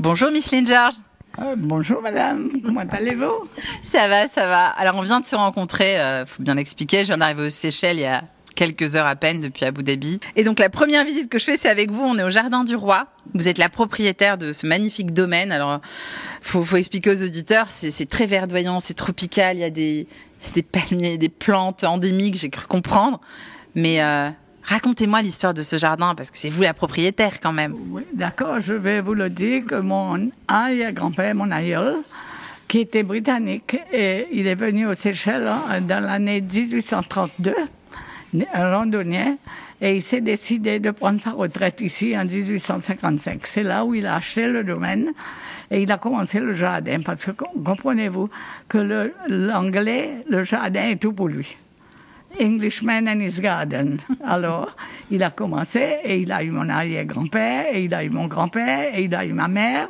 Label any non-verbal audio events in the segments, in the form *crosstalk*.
Bonjour Micheline Georges. Euh, bonjour madame, comment allez-vous? Ça va, ça va. Alors on vient de se rencontrer, il faut bien l'expliquer, je viens d'arriver aux Seychelles il y a quelques heures à peine depuis Abu Dhabi. Et donc la première visite que je fais, c'est avec vous. On est au Jardin du Roi. Vous êtes la propriétaire de ce magnifique domaine. Alors, faut, faut expliquer aux auditeurs, c'est très verdoyant, c'est tropical. Il y a des, des palmiers, des plantes endémiques, j'ai cru comprendre. Mais euh, racontez-moi l'histoire de ce jardin, parce que c'est vous la propriétaire quand même. Oui, d'accord, je vais vous le dire que mon arrière-grand-père, mon aïeul, qui était britannique, il est venu aux Seychelles hein, dans l'année 1832 un londonien, et il s'est décidé de prendre sa retraite ici en 1855. C'est là où il a acheté le domaine et il a commencé le jardin parce que comprenez-vous que l'anglais, le, jardin est tout pour lui. Englishman and his garden. Alors, il a commencé et il a eu mon arrière-grand-père et il a eu mon grand-père et il a eu ma mère.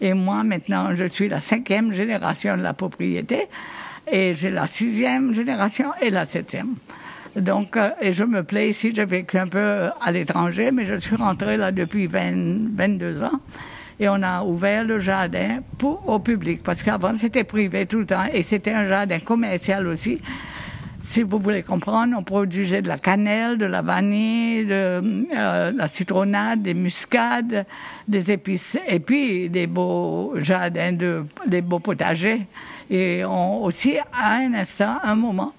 Et moi, maintenant, je suis la cinquième génération de la propriété et j'ai la sixième génération et la septième. Donc, euh, et je me plais ici. J'ai vécu un peu à l'étranger, mais je suis rentrée là depuis 20, 22 ans. Et on a ouvert le jardin pour, au public, parce qu'avant c'était privé tout le temps, et c'était un jardin commercial aussi. Si vous voulez comprendre, on produisait de la cannelle, de la vanille, de euh, la citronnade, des muscades, des épices, et puis des beaux jardins, de, des beaux potagers. Et on, aussi, à un instant, un moment,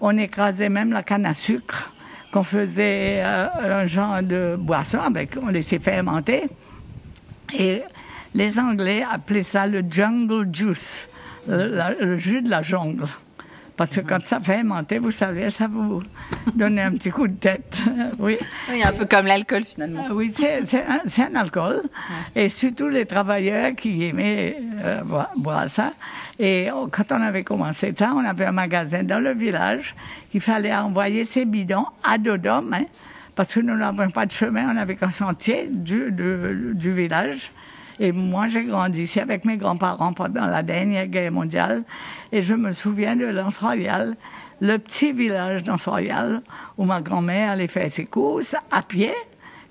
on écrasait même la canne à sucre qu'on faisait euh, un genre de boisson avec, on laissait fermenter. Et les Anglais appelaient ça le jungle juice, le jus de la jungle. Parce que quand ça fermentait, vous savez, ça vous donnait un petit coup de tête. *laughs* oui. Oui, un peu comme l'alcool finalement. Ah oui, c'est un, alcool. Et surtout les travailleurs qui aimaient euh, boire, ça. Et quand on avait commencé ça, on avait un magasin dans le village. Il fallait envoyer ses bidons à Dodome, hein, parce que nous n'avions pas de chemin, on n'avait qu'un sentier du, du village. Et moi, j'ai grandi ici avec mes grands-parents pendant la dernière guerre mondiale. Et je me souviens de l'Anse Royal, le petit village d'Anse Royal, où ma grand-mère allait faire ses courses à pied,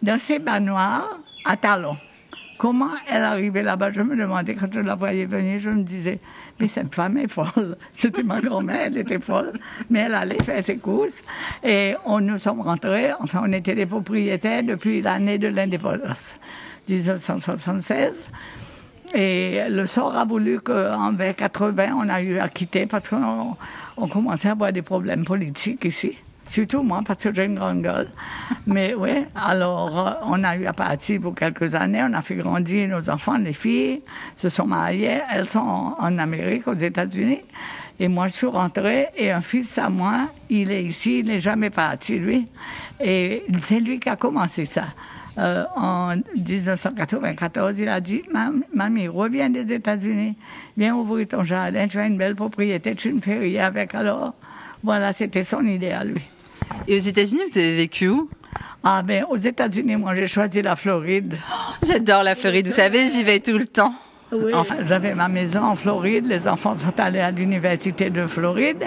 dans ses baignoires, à talons. Comment elle arrivait là-bas Je me demandais, quand je la voyais venir, je me disais, mais cette femme est folle. *laughs* C'était ma grand-mère, elle était folle. Mais elle allait faire ses courses. Et on nous sommes rentrés, enfin, on était des propriétaires depuis l'année de l'indépendance. 1976. Et le sort a voulu qu'en 80, on a eu à quitter parce qu'on on commençait à avoir des problèmes politiques ici. Surtout moi, parce que j'ai une grande gueule. Mais oui, alors euh, on a eu à partir pour quelques années. On a fait grandir nos enfants, les filles se sont mariées. Elles sont en Amérique, aux États-Unis. Et moi, je suis rentrée et un fils à moi, il est ici, il n'est jamais parti, lui. Et c'est lui qui a commencé ça. Euh, en 1994, il a dit Mamie, reviens des États-Unis, viens ouvrir ton jardin, tu as une belle propriété, tu ne fais rien avec. Alors, voilà, c'était son idée à lui. Et aux États-Unis, vous avez vécu où? Ah, ben, aux États-Unis, moi, j'ai choisi la Floride. J'adore la Floride, vous savez, j'y vais tout le temps. Oui, enfin, j'avais ma maison en Floride, les enfants sont allés à l'université de Floride.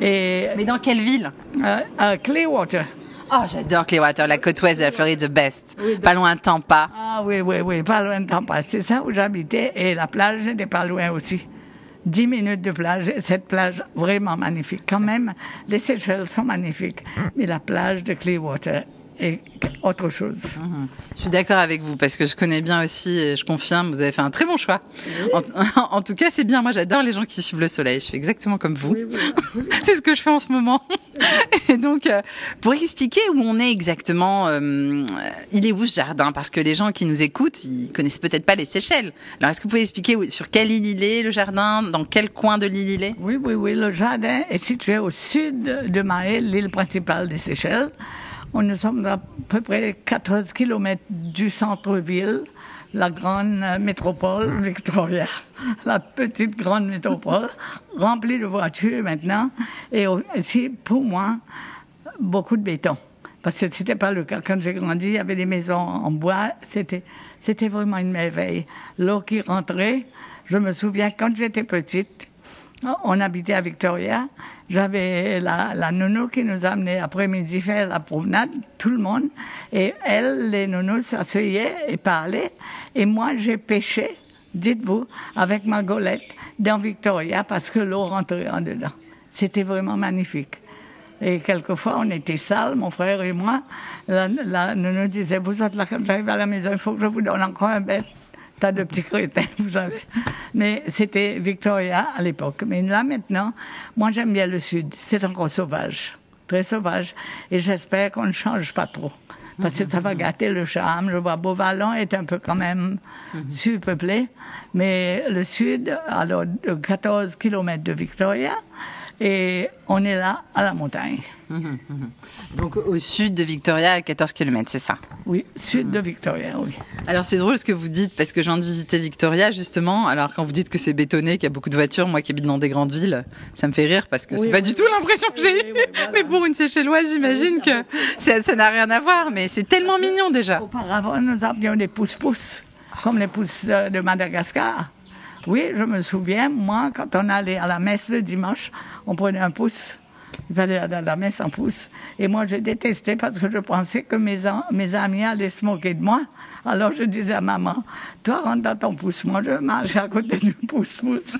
Et, Mais dans quelle ville? Euh, À Clearwater. Oh, j'adore Clearwater, la côte ouest de la Floride, the best. pas loin de Tampa. Ah oui, oui, oui, pas loin de Tampa. C'est ça où j'habitais et la plage n'était pas loin aussi. Dix minutes de plage, cette plage vraiment magnifique. Quand même, les Seychelles sont magnifiques, mais la plage de Clearwater et autre chose. Mhm. Je suis d'accord avec vous parce que je connais bien aussi et je confirme, vous avez fait un très bon choix. *laughs* En, tout cas, c'est bien. Moi, j'adore les gens qui suivent le soleil. Je suis exactement comme vous. *laughs* c'est ce que je fais en ce moment. *laughs* et donc, euh, pour expliquer où on est exactement, euh, il est où ce jardin? Parce que les gens qui nous écoutent, ils connaissent peut-être pas les Seychelles. Alors, est-ce que vous pouvez expliquer sur quelle île il est, le jardin? Dans quel coin de l'île il est? Oui, oui, oui. Le jardin est situé au sud de Maël, l'île principale des Seychelles. On nous sommes à peu près 14 kilomètres du centre-ville, la grande métropole Victoria, *laughs* la petite grande métropole, *laughs* remplie de voitures maintenant, et aussi, pour moi, beaucoup de béton. Parce que c'était pas le cas. Quand j'ai grandi, il y avait des maisons en bois, c'était, c'était vraiment une merveille. L'eau qui rentrait, je me souviens quand j'étais petite, on habitait à Victoria. J'avais la, la nounou qui nous amenait après-midi faire la promenade, tout le monde. Et elle, les nounous s'asseyaient et parlaient. Et moi, j'ai pêché, dites-vous, avec ma golette dans Victoria parce que l'eau rentrait en dedans. C'était vraiment magnifique. Et quelquefois, on était sales, mon frère et moi. La, la nounou disait, vous êtes là, quand j'arrive à la maison, il faut que je vous donne encore un bête tas de petits crétins, vous savez. Mais c'était Victoria à l'époque. Mais là, maintenant, moi, j'aime bien le Sud. C'est encore sauvage, très sauvage. Et j'espère qu'on ne change pas trop. Parce que ça va gâter le charme. Je vois Beauvalon est un peu quand même surpeuplé. Mais le Sud, alors, de 14 km de Victoria, et on est là à la montagne. *laughs* Donc au sud de Victoria, à 14 km, c'est ça? Oui, sud de Victoria, oui. Alors c'est drôle ce que vous dites, parce que je viens de visiter Victoria justement. Alors quand vous dites que c'est bétonné, qu'il y a beaucoup de voitures, moi qui habite dans des grandes villes, ça me fait rire parce que c'est pas du tout l'impression que j'ai eue. Mais pour une Séchelloise, j'imagine que ça n'a rien à voir, mais c'est tellement mignon déjà. Auparavant, nous avions des pousses-pousses, comme les pousses de Madagascar. Oui, je me souviens, moi, quand on allait à la messe le dimanche, on prenait un pouce. Il fallait aller à la messe en pouce. Et moi, je détestais parce que je pensais que mes, amis allaient se moquer de moi. Alors je disais à maman, toi rentre dans ton pouce, moi je marche à côté du pouce-pouce.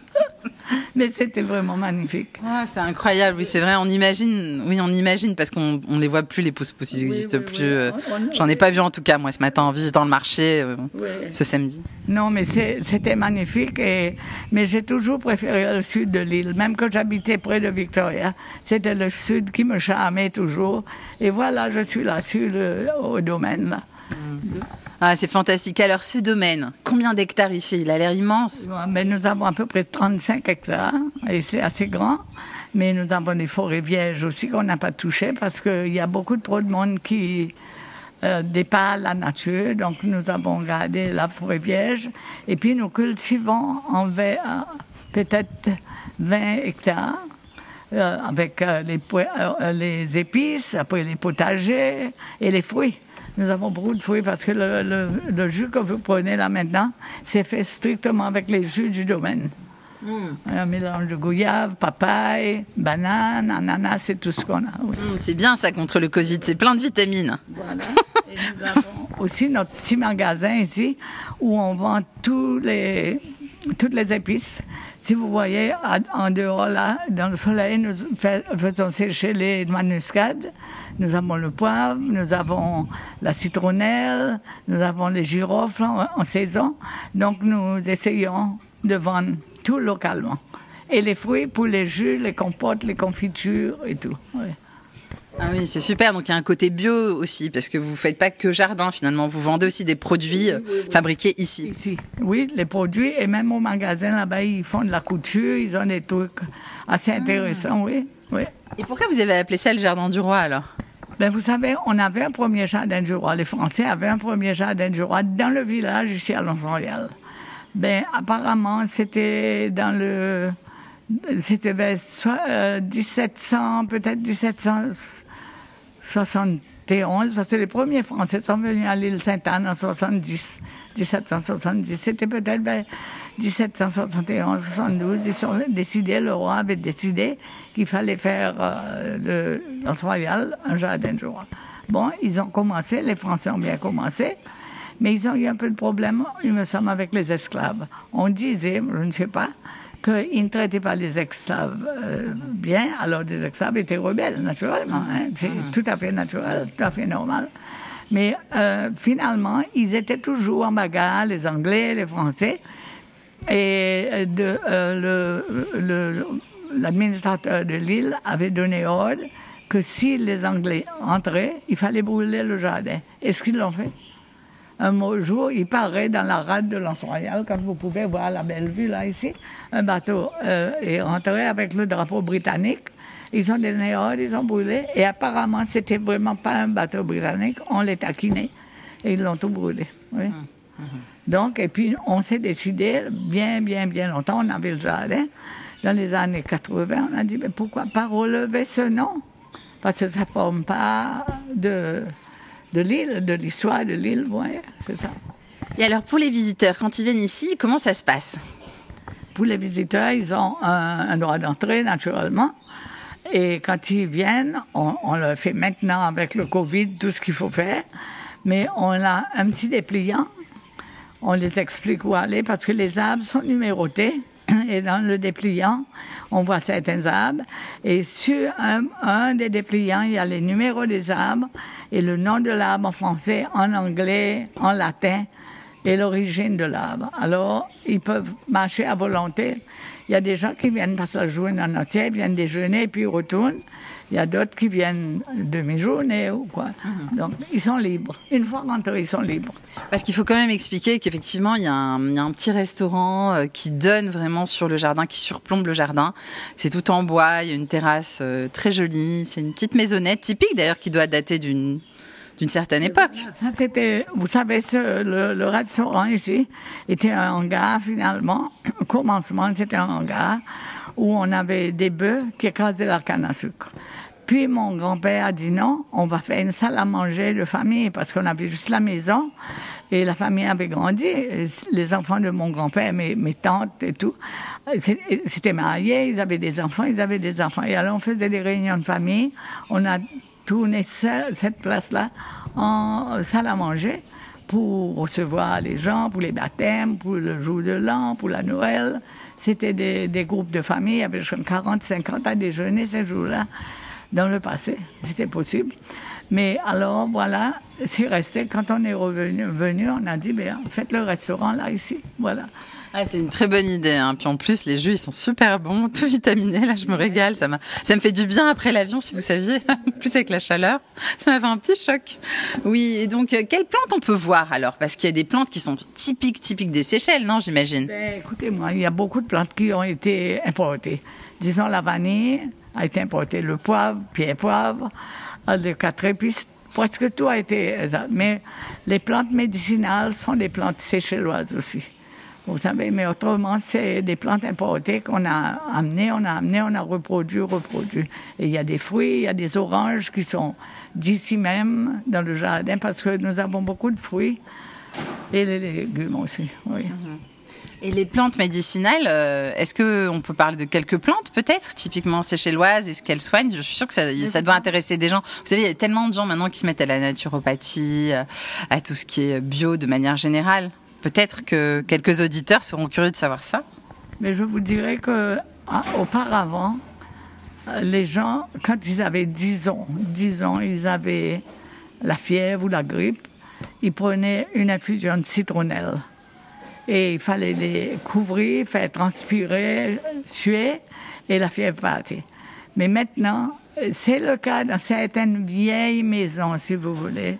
*laughs* Mais c'était vraiment magnifique. Ah, c'est incroyable, oui, c'est vrai. On imagine, oui, on imagine parce qu'on on les voit plus les pouces-pouces, ils n'existent plus. Euh, j'en ai pas vu en tout cas moi ce matin en visitant le marché euh, ce samedi. Non, mais c'était magnifique. Et, mais j'ai toujours préféré le sud de l'île, même quand j'habitais près de Victoria. C'était le sud qui me charmait toujours. Et voilà, je suis là sur le, au domaine. Là. Mm. Ah, c'est fantastique. Alors, ce domaine, combien d'hectares il fait? Il a l'air immense. Mais nous avons à peu près 35 hectares et c'est assez grand. Mais nous avons des forêts vierges aussi qu'on n'a pas touchées parce qu'il y a beaucoup trop de monde qui euh, dépasse la nature. Donc, nous avons gardé la forêt vierge. Et puis, nous cultivons en euh, peut-être 20 hectares. Euh, avec euh, les, les épices, après les potagers et les fruits. Nous avons beaucoup de fruits parce que le, jus que vous prenez là maintenant, c'est fait strictement avec les jus du domaine. Hmm. Un mélange de goyave, papaye, banane, ananas, c'est tout ce qu'on a. Hmm, c'est bien ça contre le Covid, c'est plein de vitamines. Voilà. Et nous avons aussi notre petit magasin ici où on vend tous les, toutes les épices. Si vous voyez en dehors là, dans le soleil, nous faisons sécher les manuscades. Nous avons le poivre, nous avons la citronnelle, nous avons les girofles en, saison. Donc nous essayons de vendre tout localement. Et les fruits pour les jus, les compotes, les confitures et tout. Ah oui, c'est super. Donc il y a un côté bio aussi, parce que vous ne faites pas que jardin finalement. Vous vendez aussi des produits fabriqués ici. Ici, oui, les produits. Et même au magasin là-bas, ils font de la couture, ils ont des trucs assez intéressants, oui. oui. Et pourquoi vous avez appelé ça le jardin du roi alors? Ben, vous savez, on avait un premier jardin du roi. Les Français avaient un premier jardin du roi dans le village ici à Lons-Royal. Ben, apparemment, c'était dans le. C'était vers 1700, peut-être 1771, parce que les premiers Français sont venus à l'île Sainte-Anne en 70, 1770. C'était peut-être vers 1771, 72, ils ont décidé, le roi avait décidé qu'il fallait faire euh, de Royal un jardin de roi. Bon, ils ont commencé, les Français ont bien commencé, mais ils ont eu un peu de problème, il me semble, avec les esclaves. On disait, je ne sais pas, qu'ils ne traitaient pas les esclaves euh, bien, alors les esclaves étaient rebelles, naturellement. Hein. C'est mm-hmm. tout à fait naturel, tout à fait normal. Mais euh, finalement, ils étaient toujours en bagarre, les Anglais, les Français. Et de, euh, l'administrateur de l'île avait donné ordre que si les Anglais entraient, il fallait brûler le jardin. Est-ce qu'ils l'ont fait? Un jour, il paraît dans la rade de l'Anse Royal, quand vous pouvez voir la belle vue là, ici, un bateau euh, est rentré avec le drapeau britannique. Ils ont donné ordre, ils ont brûlé. Et apparemment, c'était vraiment pas un bateau britannique. On les taquinait. Et ils l'ont tout brûlé. Oui. Hum, hum. Donc, et puis, on s'est décidé, bien, bien, bien longtemps, on avait le jardin. Dans les années 80, on a dit, mais pourquoi pas relever ce nom? Parce que ça ne forme pas de, de l'île, de l'histoire de l'île, voyez, c'est ça. Et alors, pour les visiteurs, quand ils viennent ici, comment ça se passe? Pour les visiteurs, ils ont un, droit d'entrée naturellement. Et quand ils viennent, on, on, le fait maintenant avec le Covid, tout ce qu'il faut faire. Mais on a un petit dépliant. On les explique où aller parce que les arbres sont numérotés. Et dans le dépliant, on voit certains arbres. Et sur un, des dépliants, il y a les numéros des arbres et le nom de l'arbre en français, en anglais, en latin et l'origine de l'arbre. Alors, ils peuvent marcher à volonté. Il y a des gens qui viennent passer la journée en entier, viennent déjeuner, puis retournent. Il y a d'autres qui viennent demi-journée ou quoi. Mhm. Donc, ils sont libres. Une fois rentrés, ils sont libres. Parce qu'il faut quand même expliquer qu'effectivement, il, y a un petit restaurant euh, qui donne vraiment sur le jardin, qui surplombe le jardin. C'est tout en bois, il y a une terrasse euh, très jolie. C'est une petite maisonnette, typique d'ailleurs, qui doit dater d'une d'une certaine époque. Ça, c'était, vous savez, le, restaurant ici était un hangar finalement. Au commencement, c'était un hangar où on avait des bœufs qui écrasaient la canne à sucre. Puis mon grand-père a dit non, on va faire une salle à manger de famille parce qu'on avait juste la maison et la famille avait grandi. Les enfants de mon grand-père, mes, mes tantes et tout, c'était mariés, ils avaient des enfants, ils avaient des enfants. Et alors on faisait des réunions de famille. On a tourné cette place-là en salle à manger pour recevoir les gens, pour les baptêmes, pour le jour de l'an, pour la Noël. C'était des, groupes de famille, il y avait 40, 50 à déjeuner ces jours-là. Dans le passé, c'était possible. Mais alors, voilà, c'est resté. Quand on est revenu, venu, on a dit, ben, faites le restaurant là, ici. Voilà. Ah, c'est une très bonne idée. Hein. Puis en plus, les jus, ils sont super bons, tout vitaminés. Là, je me régale. Ça, ça me fait du bien après l'avion, si vous saviez. *laughs* plus avec la chaleur, ça m'a fait un petit choc. Oui, et donc, euh, quelles plantes on peut voir alors? Parce qu'il y a des plantes qui sont typiques, typiques des Seychelles, non, j'imagine? Ben, Écoutez-moi, il y a beaucoup de plantes qui ont été importées. Disons, la vanille a été importée, le poivre, pierre poivre, euh, les quatre épices, presque tout a été... Mais les plantes médicinales sont des plantes séchelloises aussi. Vous savez, mais autrement, c'est des plantes importées qu'on a amenées, on a amené, on a reproduit, reproduit. Et il y a des fruits, il y a des oranges qui sont d'ici même dans le jardin parce que nous avons beaucoup de fruits et les légumes aussi. Oui. Mhm. Et les plantes médicinales, euh, est-ce qu'on peut parler de quelques plantes peut-être, typiquement séchelloises, est-ce qu'elles soignent? Je suis sûre que ça, ça, doit intéresser des gens. Vous savez, il y a tellement de gens maintenant qui se mettent à la naturopathie, à tout ce qui est bio de manière générale. Peut-être que quelques auditeurs seront curieux de savoir ça. Mais je vous dirais que ah, auparavant, les gens, quand ils avaient 10 ans, 10 ans, ils avaient la fièvre ou la grippe, ils prenaient une infusion de citronnelle. Et il fallait les couvrir, faire transpirer, suer, et la fièvre partait. Mais maintenant, c'est le cas dans certaines vieilles maisons, si vous voulez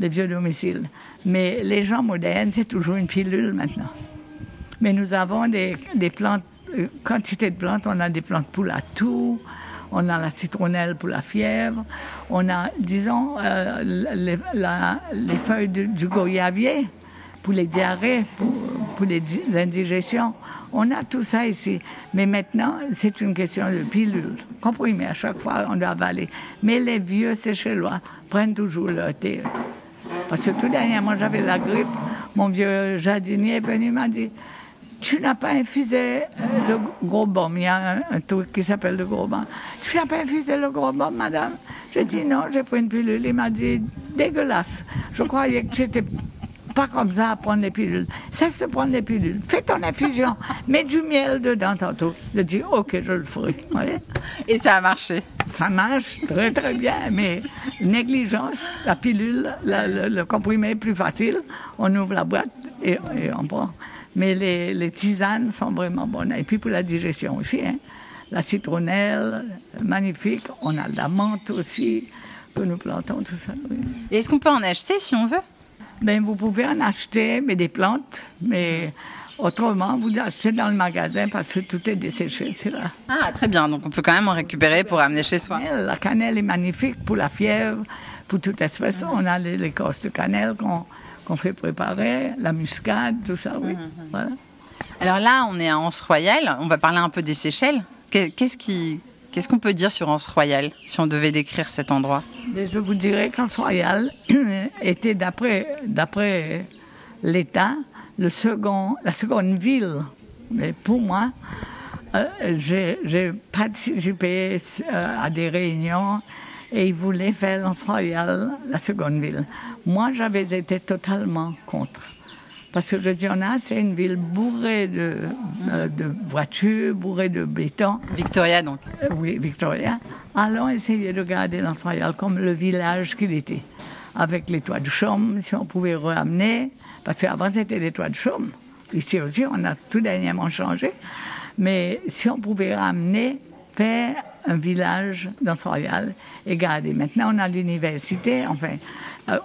les vieux domiciles. Mais les gens modernes, c'est toujours une pilule maintenant. Mais nous avons des, des plantes, euh, quantité de plantes. On a des plantes pour la toux, on a la citronnelle pour la fièvre, on a, disons, euh, les, les, feuilles du goyavier pour les diarrhées, pour, pour, les indigestions. On a tout ça ici. Mais maintenant, c'est une question de pilule. Comprimé à chaque fois, on doit avaler. Mais les vieux séchellois prennent toujours leur thé. Parce que tout dernièrement, j'avais la grippe. Mon vieux jardinier est venu, m'a dit Tu n'as pas infusé euh, le gros baume. Il y a un, truc qui s'appelle le gros baume. Tu n'as pas infusé le gros baume, madame? J'ai dit Non, j'ai pris une pilule. Il m'a dit Dégueulasse. Je croyais que tu étais pas comme ça à prendre les pilules. Cesse de prendre les pilules. Fais ton infusion. *laughs* Mets du miel dedans tantôt. Je dis, OK, je le ferai. Et ça a marché. Ça marche très, très bien, mais négligence, la pilule, le, comprimé est plus facile. On ouvre la boîte et, on prend. Mais les, tisanes sont vraiment bonnes. Et puis pour la digestion aussi, hein. la citronnelle, magnifique. On a de la menthe aussi, que nous plantons, tout ça. est-ce qu'on peut en acheter si on veut? Ben, vous pouvez en acheter, mais des plantes, mais autrement, vous achetez dans le magasin parce que tout est desséché, c'est là. Ah, très bien. Donc, on peut quand même en récupérer pour amener chez soi. La cannelle est magnifique pour la fièvre, pour toute espèce. On a l'écorce de cannelle qu'on fait préparer, la muscade, tout ça, oui. Mhm. Voilà. Alors là, on est à Anse Royal. On va parler un peu des Seychelles. Qu'est-ce qui, Qu'est-ce qu'on peut dire sur Anse Royal, si on devait décrire cet endroit? Je vous dirais qu'Anse Royal *clears throat* était, d'après, l'État, la seconde ville Mais pour moi, euh, j'ai participé euh, à des réunions et ils voulaient faire l'Anse Royal, la seconde ville. Moi, j'avais été totalement contre. Parce que je dis, on a, c'est une ville bourrée de, euh, de, voitures, bourrée de béton. Victoria, donc. oui, Victoria. Allons essayer de garder l'Anse Royal comme le village qu'il était. Avec les toits de chaume, si on pouvait ramener. Parce qu'avant, c'était des toits de chaume. Ici aussi, on a tout dernièrement changé. Mais si on pouvait ramener, faire un village dans Royal et garder. Maintenant, on a l'université, enfin, euh,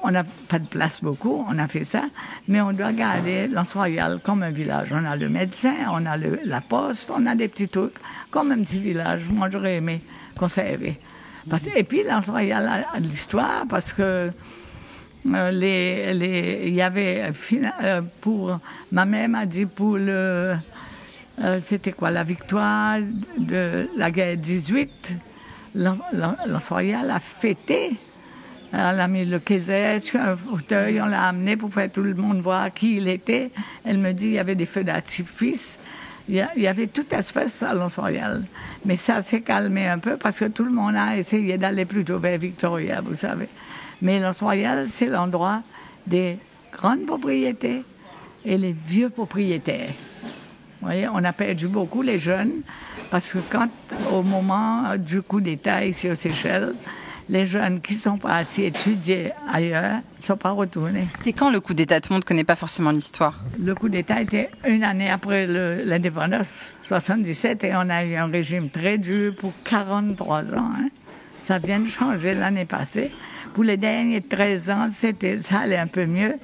on n'a pas de place beaucoup, on a fait ça, mais on doit garder l'Anse Royal comme un village. On a le médecin, on a la poste, on a des petits trucs, comme un petit village. Moi, j'aurais aimé conserver. et puis, l'Anse Royal a, de l'histoire parce que euh, il y avait, euh, pour, ma mère m'a dit pour le, euh, c'était quoi La victoire de la guerre 18. Royal a fêté. Elle a mis le sur un fauteuil, on l'a amené pour faire tout le monde voir qui il était. Elle me dit qu'il y avait des feux d'artifice. Il y avait toute espèce à l'Anse Royal. Mais ça s'est calmé un peu parce que tout le monde a essayé d'aller plutôt vers Victoria, vous savez. Mais l'Anse Royal, c'est l'endroit des grandes propriétés et les vieux propriétaires voyez, on a perdu beaucoup les jeunes parce que quand, au moment du coup d'État ici aux Seychelles, les jeunes qui sont partis étudier ailleurs ne sont pas retournés. C'était quand le coup d'État? Tout le monde ne connaît pas forcément l'histoire. Le coup d'État était une année après l'indépendance, 77, et on a eu un régime très dur pour 43 ans. Hein. Ça vient de changer l'année passée. Pour les derniers 13 ans, c'était, ça allait un peu mieux.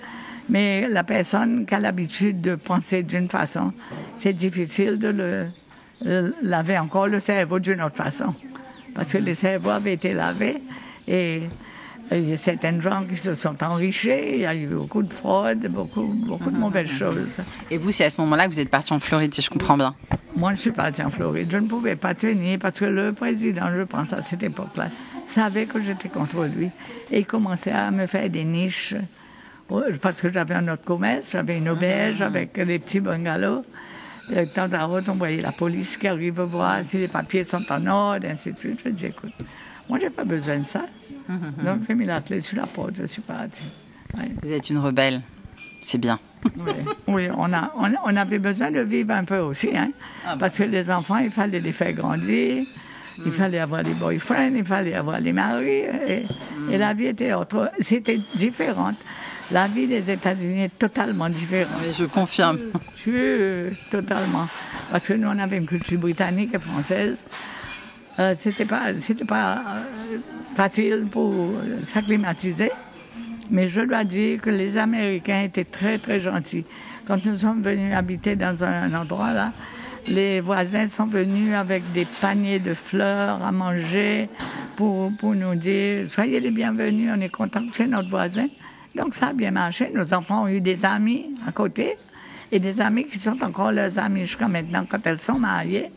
Mais la personne qui a l'habitude de penser d'une façon, c'est difficile de le, laver encore le cerveau d'une autre façon. Parce que les cerveaux avaient été lavés et il y a certains gens qui se sont enrichis, il y a eu beaucoup de fraude, beaucoup, beaucoup de mauvaises choses. Et vous, c'est à ce moment-là que vous êtes parti en Floride, si je comprends bien Moi, je suis parti en Floride. Je ne pouvais pas tenir parce que le président, je pense à cette époque-là, savait que j'étais contre lui et il commençait à me faire des niches parce que j'avais un autre commerce, j'avais une auberge ah. avec des petits bungalows. De temps à autre, on voyait la police qui arrive voir si les papiers sont en ordre, ainsi de suite. Je dis, écoute, moi, j'ai pas besoin de ça. *laughs* Donc, j'ai mis la clé sur la porte, je suis partie. Vous êtes une rebelle, c'est bien. oui, on, a, on, avait besoin de vivre un peu aussi, hein, ah, bah. parce que les enfants, il fallait les faire grandir. Il mm. fallait avoir des boyfriends, il fallait avoir des maris, et, et la vie était autre. C'était différente. La vie des États-Unis est totalement différente. Oui, je confirme. Je, totalement. Parce que nous, on avait une culture britannique et française. Euh, c'était pas, c'était pas euh, facile pour s'acclimatiser. Mais je dois dire que les Américains étaient très, très gentils. Quand nous sommes venus habiter dans un, endroit là, les voisins sont venus avec des paniers de fleurs à manger pour, pour nous dire Soyez les bienvenus, on est content que c'est notre voisin. Donc ça a bien marché. Nos enfants ont eu des amis à côté et des amis qui sont encore leurs amis jusqu'à maintenant. Quand elles sont mariées,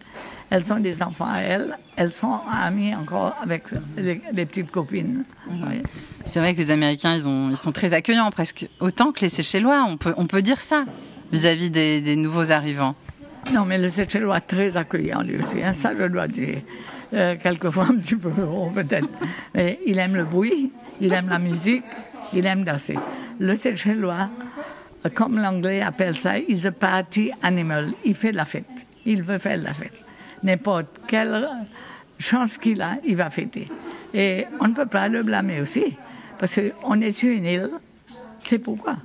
elles ont des enfants à elles. Elles sont amies encore avec les, petites copines. Mhm. C'est vrai que les Américains, ils, ont, ils sont très accueillants, presque autant que les Seychellois. On peut, on peut dire ça vis-à-vis des, nouveaux arrivants. Non, mais le Seychellois est très accueillant lui aussi. Hein, ça, je dois dire. Euh, quelquefois *laughs* un petit peu peut-être. Mais il aime le bruit, il aime la musique, il aime danser. Le Seychellois, comme l'anglais appelle ça, is a party animal. Il fait la fête. Il veut faire la fête. N'importe quelle chance qu'il a, il va fêter. Et on ne peut pas le blâmer aussi, parce qu'on est sur une île. C'est pourquoi?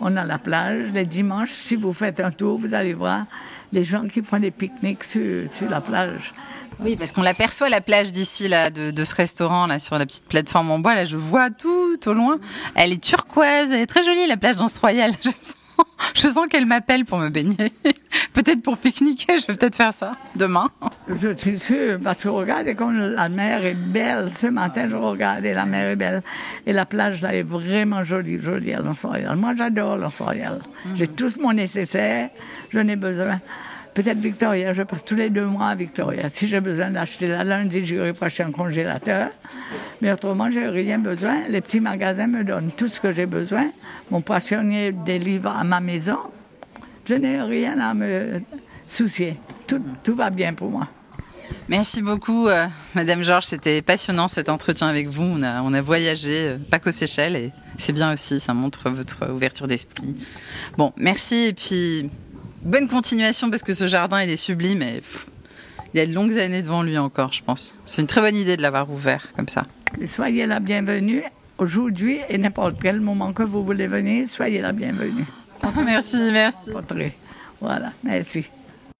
On a la plage les dimanches. Si vous faites un tour, vous allez voir les gens qui font des pique-niques sur, sur la plage. Oui, parce qu'on l'aperçoit la plage d'ici là, de, ce restaurant là sur la petite plateforme en bois. Là, je vois tout au loin. Elle est turquoise, elle est très jolie la plage d'Anse Royal. *laughs* Je sens, qu'elle m'appelle pour me baigner. *laughs* peut-être pour pique-niquer, je vais peut-être faire ça demain. Je suis sûre, parce que regardez comme la mer est belle. Ce matin, je regardais, la mer est belle. Et la plage là est vraiment jolie, jolie à l'Anse Royal. Moi, j'adore l'Anse Royal. J'ai mhm. tout mon nécessaire. Je n'ai besoin. Peut-être Victoria, je passe tous les deux mois à Victoria. Si j'ai besoin d'acheter la lundi, j'irai pas un congélateur. Mais autrement, j'ai rien besoin. Les petits magasins me donnent tout ce que j'ai besoin. Mon poissonnier des livres à ma maison. Je n'ai rien à me soucier. Tout, va bien pour moi. Merci beaucoup, euh, Madame Georges. C'était passionnant cet entretien avec vous. On a, on a voyagé, euh, pas qu'aux Seychelles, et c'est bien aussi. Ça montre votre ouverture d'esprit. Bon, merci et puis bonne continuation parce que ce jardin il est sublime et pff, il y a de longues années devant lui encore, je pense. C'est une très bonne idée de l'avoir ouvert comme ça. Et soyez la bienvenue aujourd'hui et n'importe quel moment que vous voulez venir, soyez la bienvenue. *laughs* merci, merci. Voilà, merci.